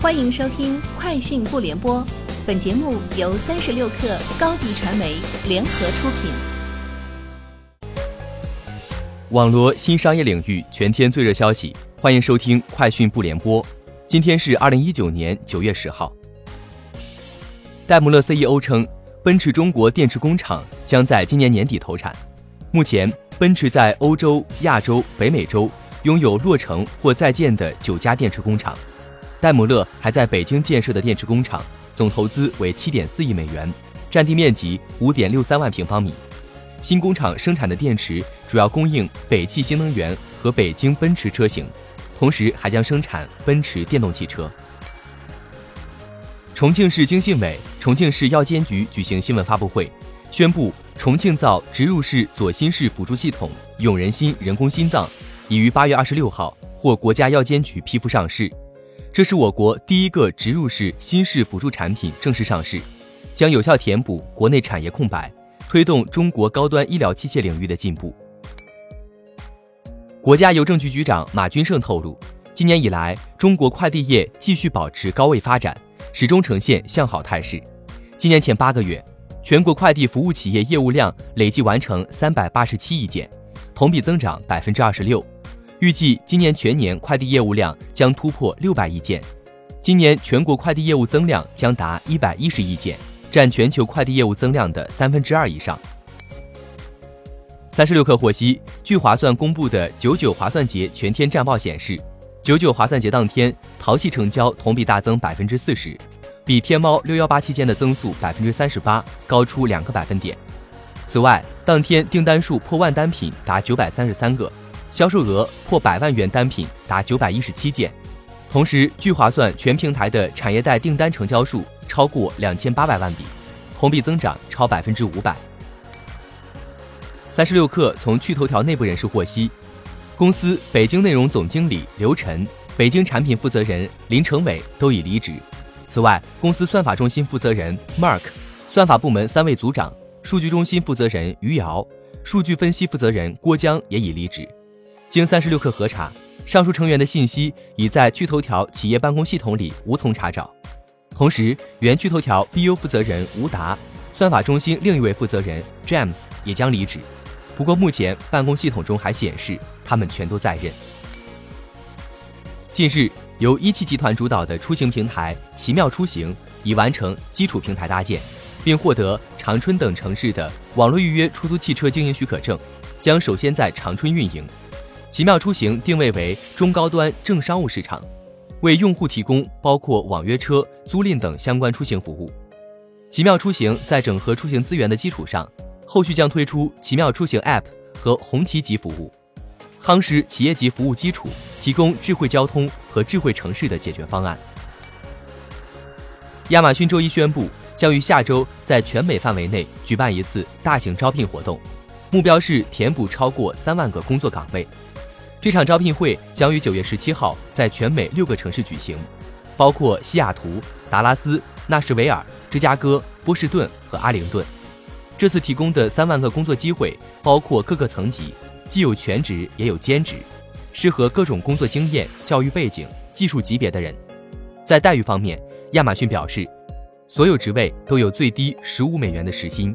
欢迎收听《快讯不联播》，本节目由三十六克高低传媒联合出品。网罗新商业领域全天最热消息，欢迎收听《快讯不联播》。今天是二零一九年九月十号。戴姆勒 CEO 称，奔驰中国电池工厂将在今年年底投产。目前，奔驰在欧洲、亚洲、北美洲拥有落成或在建的九家电池工厂。戴姆勒还在北京建设的电池工厂，总投资为七点四亿美元，占地面积五点六三万平方米。新工厂生产的电池主要供应北汽新能源和北京奔驰车型，同时还将生产奔驰电动汽车。重庆市经信委、重庆市药监局举行新闻发布会，宣布重庆造植入式左心室辅助系统“永仁心”人工心脏已于八月二十六号获国家药监局批复上市。这是我国第一个植入式新式辅助产品正式上市，将有效填补国内产业空白，推动中国高端医疗器械领域的进步。国家邮政局局长马军胜透露，今年以来，中国快递业继续保持高位发展，始终呈现向好态势。今年前八个月，全国快递服务企业业务量累计完成三百八十七亿件，同比增长百分之二十六。预计今年全年快递业务量将突破六百亿件，今年全国快递业务增量将达一百一十亿件，占全球快递业务增量的三分之二以上。三十六氪获悉，据划算公布的九九划算节全天战报显示，九九划算节当天淘系成交同比大增百分之四十，比天猫六幺八期间的增速百分之三十八高出两个百分点。此外，当天订单数破万单品达九百三十三个。销售额破百万元单品达九百一十七件，同时聚划算全平台的产业带订单成交数超过两千八百万笔，同比增长超百分之五百。三十六氪从趣头条内部人士获悉，公司北京内容总经理刘晨、北京产品负责人林成伟都已离职。此外，公司算法中心负责人 Mark、算法部门三位组长、数据中心负责人余瑶、数据分析负责人郭江也已离职。经三十六氪核查，上述成员的信息已在巨头条企业办公系统里无从查找。同时，原巨头条 BU 负责人吴达、算法中心另一位负责人 James 也将离职。不过，目前办公系统中还显示他们全都在任。近日，由一汽集团主导的出行平台奇妙出行已完成基础平台搭建，并获得长春等城市的网络预约出租汽车经营许可证，将首先在长春运营。奇妙出行定位为中高端正商务市场，为用户提供包括网约车、租赁等相关出行服务。奇妙出行在整合出行资源的基础上，后续将推出奇妙出行 App 和红旗级服务，夯实企业级服务基础，提供智慧交通和智慧城市的解决方案。亚马逊周一宣布，将于下周在全美范围内举办一次大型招聘活动，目标是填补超过三万个工作岗位。这场招聘会将于九月十七号在全美六个城市举行，包括西雅图、达拉斯、纳什维尔、芝加哥、波士顿和阿灵顿。这次提供的三万个工作机会包括各个层级，既有全职也有兼职，适合各种工作经验、教育背景、技术级别的人。在待遇方面，亚马逊表示，所有职位都有最低十五美元的时薪。